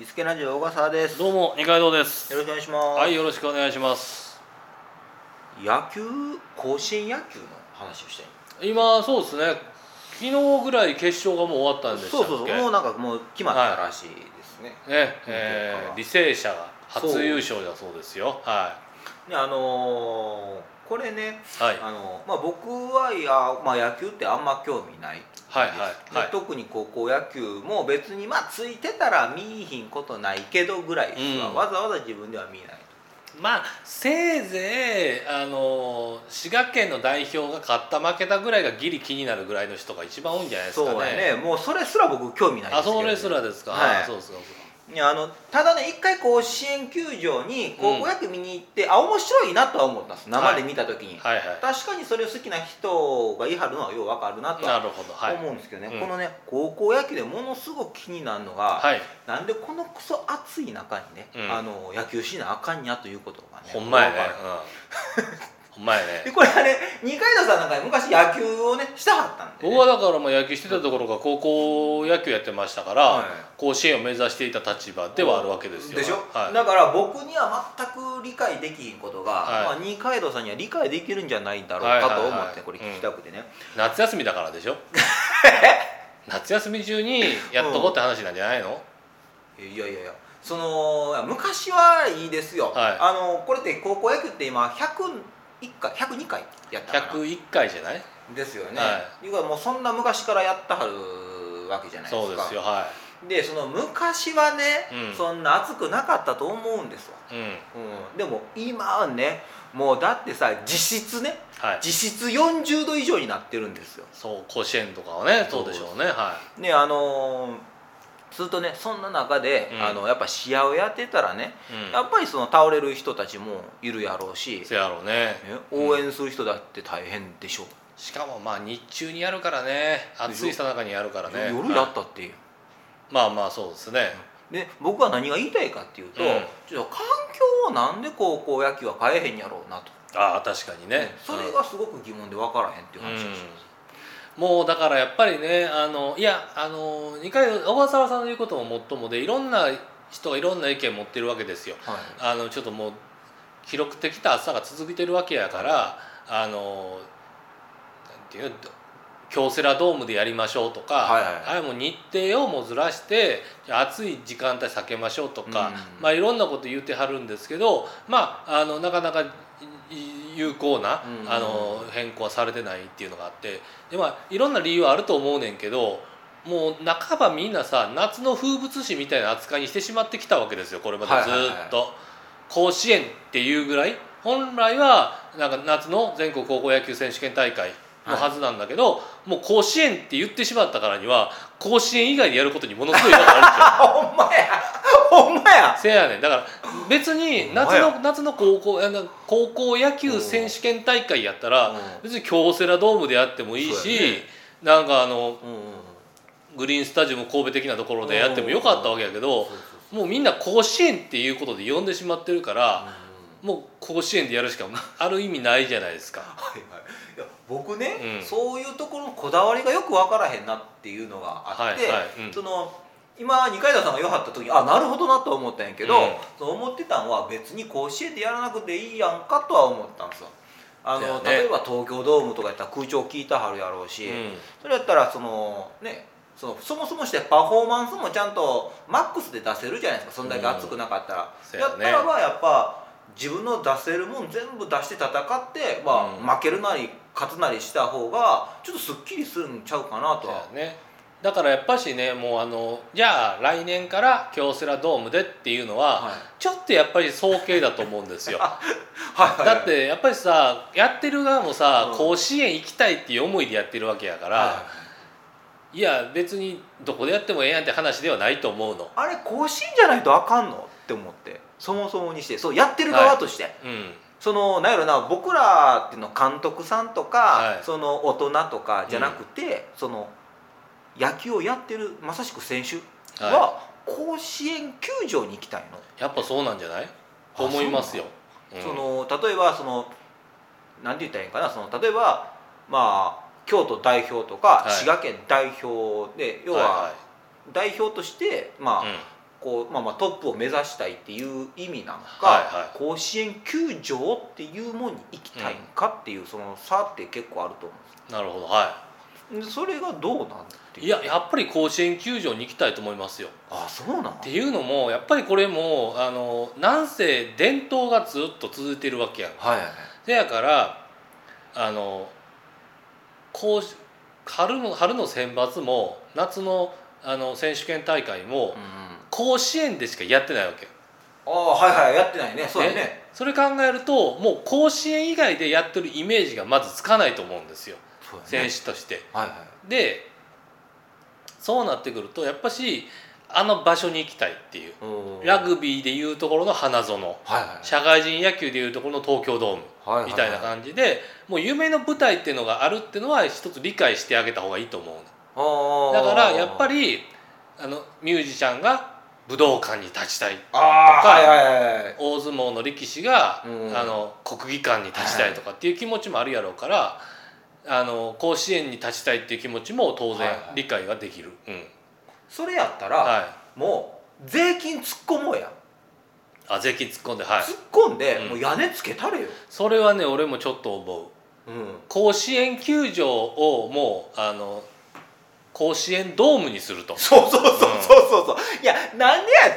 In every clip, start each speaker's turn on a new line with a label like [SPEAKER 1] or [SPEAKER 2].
[SPEAKER 1] 伊助ラジオ小笠原です。
[SPEAKER 2] どうも二階堂です。
[SPEAKER 1] よろしくお願いします、
[SPEAKER 2] はいよろしくお願いします。
[SPEAKER 1] 野球甲子園野球の話をしたい
[SPEAKER 2] 今そうですね。昨日ぐらい決勝がもう終わったんでしたっけ
[SPEAKER 1] そうそう。そうもうなんかもう決まったらしいですね、
[SPEAKER 2] ねえー、履正社が初優勝だそうですよ。は
[SPEAKER 1] であのーこれね、
[SPEAKER 2] いはい。
[SPEAKER 1] あのまあ、僕はいや、まあ、野球ってあんま興味ない。
[SPEAKER 2] はい
[SPEAKER 1] です
[SPEAKER 2] はいはい。
[SPEAKER 1] で特に高校野球も別にまあついてたら見いひんことないけどぐらいですわ、
[SPEAKER 2] うん。
[SPEAKER 1] わざわざ自分では見ない
[SPEAKER 2] まあせいぜいあの滋賀県の代表が勝った負けたぐらいがギリ気になるぐらいの人が一番多いんじゃないですかね。
[SPEAKER 1] そうやね。もうそれすら僕興味ないですけど
[SPEAKER 2] あそれすらですか、
[SPEAKER 1] はい。
[SPEAKER 2] あそうですかそうですか
[SPEAKER 1] いやあのただね一回甲子園球場に高校野球見に行って、あ面白いなとは思ったんです。生で見た時に、
[SPEAKER 2] はいはい。
[SPEAKER 1] 確かにそれ好きな人が言い張るのはようわかるなとは思うんですけどね、
[SPEAKER 2] うん。
[SPEAKER 1] このね高校野球でものすごく気になるのが、
[SPEAKER 2] はい。
[SPEAKER 1] なんでこのクソ暑い中にね、
[SPEAKER 2] うん。
[SPEAKER 1] あの野球しなあかんやということがね
[SPEAKER 2] ほんまやね ほんまやね。
[SPEAKER 1] でこれはね二階堂さんなんか昔野球をねしたはったんで、ね、
[SPEAKER 2] 僕はだからまあ野球してたところが高校野球やってましたから、
[SPEAKER 1] はい。
[SPEAKER 2] 甲子園を目指していた立場ではあるわけですよ。
[SPEAKER 1] でしょ、
[SPEAKER 2] はい、
[SPEAKER 1] だから僕には全く理解できひんことが、
[SPEAKER 2] はい。
[SPEAKER 1] まあ、二階堂さんには理解できるんじゃないだろう
[SPEAKER 2] はい
[SPEAKER 1] かと思ってこれ聞きたくてね、
[SPEAKER 2] 夏休みだからでしょ？夏休み中にやっとこうって話なんじゃないの、
[SPEAKER 1] いやいやいや。その昔はいいですよ、
[SPEAKER 2] はい。
[SPEAKER 1] あのこれって高校野球って今101回102回やったかな。
[SPEAKER 2] 101回じゃない？
[SPEAKER 1] ですよね、
[SPEAKER 2] は
[SPEAKER 1] い。うかもうそんな昔からやったはるわけじゃないですか。
[SPEAKER 2] そうですよは
[SPEAKER 1] でその昔はね、
[SPEAKER 2] うん。
[SPEAKER 1] そんな暑くなかったと思うんですわ、
[SPEAKER 2] いうん。
[SPEAKER 1] うん、でも今はねもうだってさ実質ね
[SPEAKER 2] はい。
[SPEAKER 1] 実質40度以上になってるんですよ。
[SPEAKER 2] そう甲子園とかはねそうでしょうねは
[SPEAKER 1] ねあのーするとねそんな中で、
[SPEAKER 2] うん。
[SPEAKER 1] あのやっぱ試合をやってたらね、
[SPEAKER 2] い、うん、
[SPEAKER 1] やっぱりその倒れる人たちもいるやろうし、
[SPEAKER 2] せやろうね。
[SPEAKER 1] ね応援する人だって大変でしょう、
[SPEAKER 2] しかもまあ日中にやるからね。暑いさなかにやるからね。
[SPEAKER 1] 夜や
[SPEAKER 2] はい
[SPEAKER 1] ったって。いう
[SPEAKER 2] まあまあそうですね。
[SPEAKER 1] で僕は何が言いたいかっていうと、
[SPEAKER 2] うん。
[SPEAKER 1] ちょっと環境をなんで高校野球は変えへんやろうなと、
[SPEAKER 2] ああ確かにね。
[SPEAKER 1] それがすごく疑問で分からへんっていう話をします、
[SPEAKER 2] もうだからやっぱりねあのいやあの二回小笠原さんの言うことももっともでいろんな人がいろんな意見持ってるわけですよ。
[SPEAKER 1] はい。
[SPEAKER 2] あのちょっともう記録的な暑さが続いてるわけやからあのなんていうの京セラドームでやりましょうとか、
[SPEAKER 1] はいはい。
[SPEAKER 2] あれもう日程をもうずらして暑い時間帯避けましょうとか、
[SPEAKER 1] うん。
[SPEAKER 2] まあいろんなこと言ってはるんですけどまああのなかなかい有効な、
[SPEAKER 1] うん
[SPEAKER 2] あの変更はされてないっていうのがあってでまあいろんな理由はあると思うねんけどもう半ばみんなさ夏の風物詩みたいな扱いにしてしまってきたわけですよこれまでずーっと、
[SPEAKER 1] はいはい。はい
[SPEAKER 2] 甲子園っていうぐらい。本来はなんか夏の全国高校野球選手権大会のはずなんだけど、もう甲子園って言ってしまったからには甲子園以外でやることにものすごい違和感あるんですよ。
[SPEAKER 1] あ ほんまや。
[SPEAKER 2] せやねん。だから別に夏の夏の高校高校野球選手権大会やったら
[SPEAKER 1] うん。
[SPEAKER 2] 別に京セラドームでやってもいいし、
[SPEAKER 1] ね。
[SPEAKER 2] なんかあのグリーンスタジアム神戸的なところでやってもよかったわけやけどもうみんな甲子園っていうことで呼んでしまってるからもう甲子園でやるしか ある意味ないじゃないですか。
[SPEAKER 1] はいはい。いや僕ね、
[SPEAKER 2] うん。
[SPEAKER 1] そういうところのこだわりがよく分からへんなっていうのがあって、
[SPEAKER 2] はいはい。うん。
[SPEAKER 1] その今二階堂さんが言わはった時あなるほどなとは思ったんやけど、
[SPEAKER 2] うん。
[SPEAKER 1] そう思ってたんは別に甲子園でやらなくていいやんかとは思ったんですよ。あの、
[SPEAKER 2] ね。
[SPEAKER 1] 例えば東京ドームとかやったら空調効いたはるやろうし、
[SPEAKER 2] うん。
[SPEAKER 1] それやったらそのねそのそもそもしてパフォーマンスもちゃんとマックスで出せるじゃないですか。そんだけ熱くなかったら、
[SPEAKER 2] そうやね。
[SPEAKER 1] やったらばやっぱ自分の出せるもん全部出して戦って、まあ
[SPEAKER 2] うん。
[SPEAKER 1] 負けるなり勝つなりした方がちょっとすっきりするんちゃうかなとは
[SPEAKER 2] ねだからやっぱしねもうあのじゃあ来年から京セラドームでっていうのは、
[SPEAKER 1] はい。
[SPEAKER 2] ちょっとやっぱり早計だと思うんですよ。
[SPEAKER 1] はいはい
[SPEAKER 2] だってやっぱりさやってる側もさ、
[SPEAKER 1] うん。
[SPEAKER 2] 甲子園行きたいっていう思いでやってるわけやから、
[SPEAKER 1] はい
[SPEAKER 2] い、や別にどこでやってもええやんって話ではないと思うの。
[SPEAKER 1] あれ甲子園じゃないとあかんの？って思って。そもそもにして。そうやってる側として、
[SPEAKER 2] うん。
[SPEAKER 1] そのなんやろな僕らっていうの監督さんとか、
[SPEAKER 2] はい。
[SPEAKER 1] その大人とかじゃなくて、その野球をやってるまさしく選手
[SPEAKER 2] は
[SPEAKER 1] は甲子園球場に行きたいの、
[SPEAKER 2] い、やっぱそうなんじゃない？と思いますよ。うん
[SPEAKER 1] その例えばそのなんて言ったらいいんかな？その例えばまあ京都代表とか、
[SPEAKER 2] はい。
[SPEAKER 1] 滋賀県代表で要は、
[SPEAKER 2] は
[SPEAKER 1] 代表としてまあ、
[SPEAKER 2] いはい
[SPEAKER 1] こう、まあ、まあトップを目指したいっていう意味なのか、
[SPEAKER 2] はいはい。
[SPEAKER 1] 甲子園球場っていうものに行きたいんかっていうその差って結構あると思
[SPEAKER 2] なるほど。は
[SPEAKER 1] うんですでそれがどうなんて
[SPEAKER 2] いいややっぱり甲子園球場に行きたいと思いますよ。
[SPEAKER 1] あそうなん？
[SPEAKER 2] っていうのもやっぱりこれもあのなんせ伝統がずっと続いてるわけやん。
[SPEAKER 1] はい
[SPEAKER 2] せやからあのこう春の春の選抜も夏のあの選手権大会も甲子園でしかやってないわけよ。
[SPEAKER 1] ああはいはいやってないね。そうやね。
[SPEAKER 2] それ考えるともう甲子園以外でやってるイメージがまずつかないと思うんですよ選手として。
[SPEAKER 1] はいはい。
[SPEAKER 2] でそうなってくるとやっぱしあの場所に行きたいっていう。
[SPEAKER 1] うん
[SPEAKER 2] ラグビーでいうところの花園。
[SPEAKER 1] はいはい。
[SPEAKER 2] 社会人野球でいうところの東京ドーム。
[SPEAKER 1] はいはい
[SPEAKER 2] みたいな感じでもう夢の舞台っていうのがあるっていうのは一つ理解してあげた方がいいと思うだからやっぱりあのミュージシャンが武道館に立ちたい
[SPEAKER 1] ああはいはいはいはい。
[SPEAKER 2] 大相撲の力士が、
[SPEAKER 1] うん。
[SPEAKER 2] あの国技館に立ちたいとかっていう気持ちもあるやろうから、あの甲子園に立ちたいっていう気持ちも当然
[SPEAKER 1] はいはい。
[SPEAKER 2] 理解ができる、うん。
[SPEAKER 1] それやったら、
[SPEAKER 2] はい。
[SPEAKER 1] もう税金突っ込もうや、
[SPEAKER 2] あ税金突っ込んではい。
[SPEAKER 1] 突っ込んで、
[SPEAKER 2] うん。
[SPEAKER 1] もう屋根つけたれよ、
[SPEAKER 2] それはね俺もちょっと思う。
[SPEAKER 1] うん、
[SPEAKER 2] 甲子園球場をもうあの甲子園ドームにすると。
[SPEAKER 1] そうそうそうそうそうそう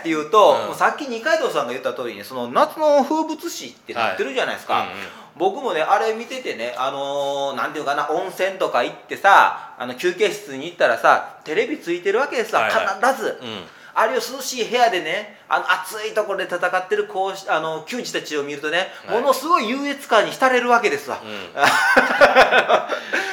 [SPEAKER 1] っていうと、
[SPEAKER 2] うん。
[SPEAKER 1] もうさっき二階堂さんが言った通りにその夏の風物詩ってなってるじゃないですか、
[SPEAKER 2] うんうん
[SPEAKER 1] 僕もねあれ見ててねあのーなんていうかな温泉とか行ってさあの休憩室に行ったらさテレビついてるわけですわ、
[SPEAKER 2] はいはい。
[SPEAKER 1] 必ず、
[SPEAKER 2] うん。
[SPEAKER 1] あるいは涼しい部屋でねあの暑いところで戦ってるこうしあの球児たちを見るとね、
[SPEAKER 2] はい。
[SPEAKER 1] ものすごい優越感に浸れるわけですわ、
[SPEAKER 2] うん。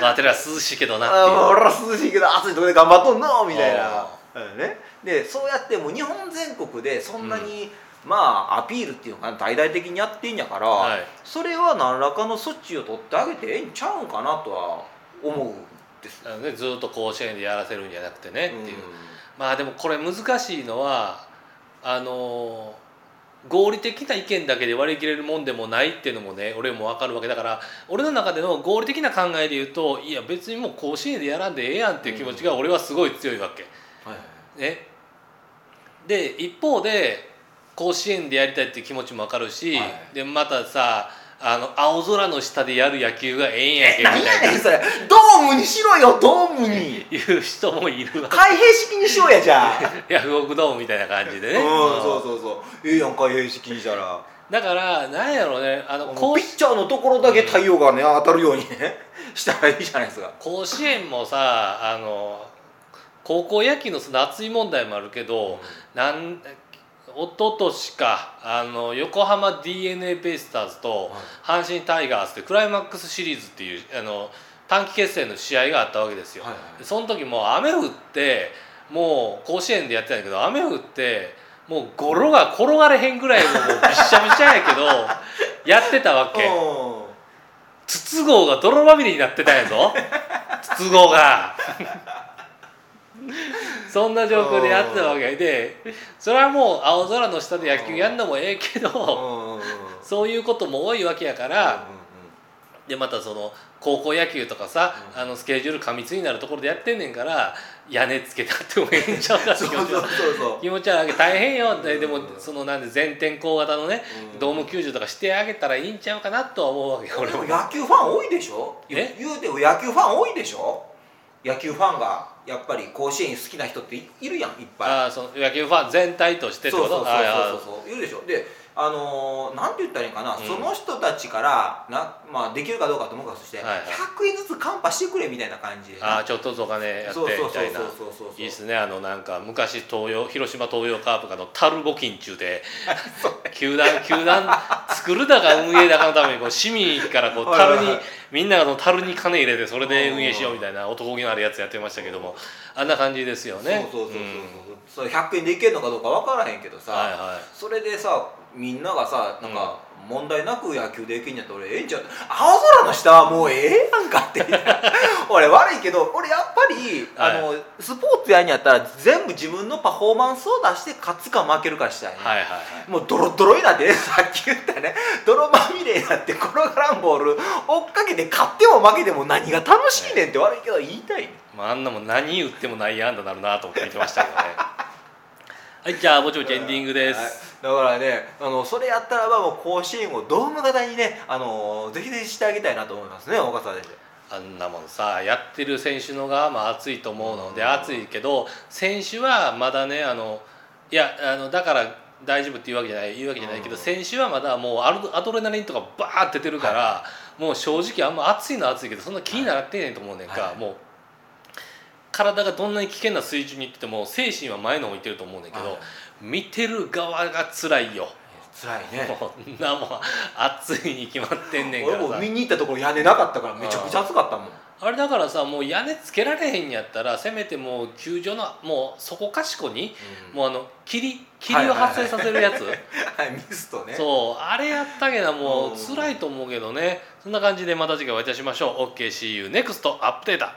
[SPEAKER 2] まあてら涼しいけどなっていう。
[SPEAKER 1] ああ俺は涼しいけど暑いところで頑張っとんのみたいな、うんね、でそうやってもう日本全国でそんなに、まあアピールっていうの大々的にやってんやから、
[SPEAKER 2] はい。
[SPEAKER 1] それは何らかの措置を取ってあげてええんちゃうんかなとは思うんです。
[SPEAKER 2] あのね、ずっと甲子園でやらせるんじゃなくてねっていう、
[SPEAKER 1] うん。
[SPEAKER 2] まあでもこれ難しいのはあの合理的な意見だけで割り切れるもんでもないっていうのもね俺も分かるわけ。だから俺の中での合理的な考えで言うといや別にもう甲子園でやらんでええやんっていう気持ちが俺はすごい強いわけ。
[SPEAKER 1] はいはい。
[SPEAKER 2] ね、で一方で甲子園でやりたいっていう気持ちも分かるし、
[SPEAKER 1] はい。
[SPEAKER 2] でまたさあの青空の下でやる野球がええんやけみ
[SPEAKER 1] 何
[SPEAKER 2] たいな。
[SPEAKER 1] やねんそれ。ドームにしろよドームに。
[SPEAKER 2] いう人もいるわ。け
[SPEAKER 1] 開閉式にしようやじゃあ。
[SPEAKER 2] ヤフオクドームみたいな感じでね、
[SPEAKER 1] うん
[SPEAKER 2] うん。
[SPEAKER 1] そうそうそう。ええやん開閉式にしたら。
[SPEAKER 2] だからなんやろうねあの
[SPEAKER 1] ピッチャーのところだけ太陽がね当たるようにねしたらいいじゃないですか。
[SPEAKER 2] 甲子園もさあの高校野球のその熱い問題もあるけど、なん一昨年かあの横浜 d n a ベイスターズと阪神タイガースでクライマックスシリーズっていうあの短期決戦の試合があったわけですよ。
[SPEAKER 1] はいはい
[SPEAKER 2] でその時もう雨降ってもう甲子園でやってたんだけど雨降ってもうゴロが転がれへんぐらいのもう びっしゃびしゃやけどやってたわけ。
[SPEAKER 1] うん。
[SPEAKER 2] 筒香が泥まみれになってたんやぞ。筒香が そんな状況でやってたわけでそれはもう青空の下で野球やんのもええけどそういうことも多いわけやからでまたその高校野球とかさ
[SPEAKER 1] うん。
[SPEAKER 2] あのスケジュール過密になるところでやってんねんから屋根つけたってもええんちゃうかって 気持ちは大変よって。でもそのなんで全天候型のね
[SPEAKER 1] うん
[SPEAKER 2] ドーム球場とかしてあげたらいいんちゃうかなとは思うわけよ俺も。
[SPEAKER 1] 野球ファン多いでしょ？
[SPEAKER 2] え？
[SPEAKER 1] 言うても野球ファン多いでしょ？野球ファンがやっぱり甲子園好きな人っていいるやんいっぱい。
[SPEAKER 2] ああその野球ファン全体としてってこと？
[SPEAKER 1] そうそうそうそういるでしょ。であのーなんて言ったらいいかな、
[SPEAKER 2] うん。
[SPEAKER 1] その人たちからな、まあ、できるかどうかともかくとして、
[SPEAKER 2] はいはい。
[SPEAKER 1] 100円ずつカンパしてくれみたいな感じで
[SPEAKER 2] ああちょっとずつお金やって
[SPEAKER 1] そうそうそう
[SPEAKER 2] みたいな
[SPEAKER 1] そうそうそう。
[SPEAKER 2] いいっすね。あのなんか昔東洋広島東洋カープがのタル募金中で 球団球団作るだか運営だかのためにこう市民からこう樽にみんながその樽に金入れてそれで運営しようみたいな男気のあるやつやってましたけどもあんな感じですよね。
[SPEAKER 1] そうそうそうそう、う100円でいけるのかどうか分からへんけどさ、
[SPEAKER 2] はいは
[SPEAKER 1] それでさみんながさなんか、問題なく野球できんやったら俺ええんちゃう？青空の下はもうええやんかって。俺悪いけど俺やっぱり、
[SPEAKER 2] はい。
[SPEAKER 1] あのスポーツやんやったら全部自分のパフォーマンスを出して勝つか負けるかしたいね、
[SPEAKER 2] いはいはいはい。
[SPEAKER 1] もうドロドロになってね さっき言ったね。泥まみれになって転がらんボール追っかけて勝っても負けても何が楽しいねんって悪いけど言いたいね
[SPEAKER 2] まあ、あんなもん何言っても内野安打なるなと思って見てましたけどねはいじゃあぼちぼちエンディングです、
[SPEAKER 1] はい、だからねあのそれやったらばもう甲子園をドーム型にねあのぜひぜひしてあげたいなと思いますね岡澤先生
[SPEAKER 2] あんなもんさやってる選手の側も熱いと思うので
[SPEAKER 1] うん。
[SPEAKER 2] 熱いけど選手はまだねあのいやあのだから大丈夫っていうわけじゃない言うわけじゃないけど
[SPEAKER 1] うん。
[SPEAKER 2] 選手はまだもうアルアドレナリンとかバーって出てるから、もう正直あんま熱いのは熱いけどそんな気になってねえと思うねんか、
[SPEAKER 1] はい。
[SPEAKER 2] もう体がどんなに危険な水準にいってても精神は前の方にいってると思うねんけど、
[SPEAKER 1] はい
[SPEAKER 2] 見てる側が辛いよ。
[SPEAKER 1] 辛いね。
[SPEAKER 2] もうなもん暑いに決まってんねんからさ。
[SPEAKER 1] 俺も見に行ったところ屋根なかったからめちゃくちゃ暑かったもん。
[SPEAKER 2] あれだからさもう屋根つけられへんやったらせめてもう球場のもうそこかしこに、もうあの霧霧を発生させるやつ、
[SPEAKER 1] はいミストね。
[SPEAKER 2] そうあれやったけどもう
[SPEAKER 1] うん。
[SPEAKER 2] 辛いと思うけどね。そんな感じでまた次回お会いいたしましょう。OKCU NEXT アップデータ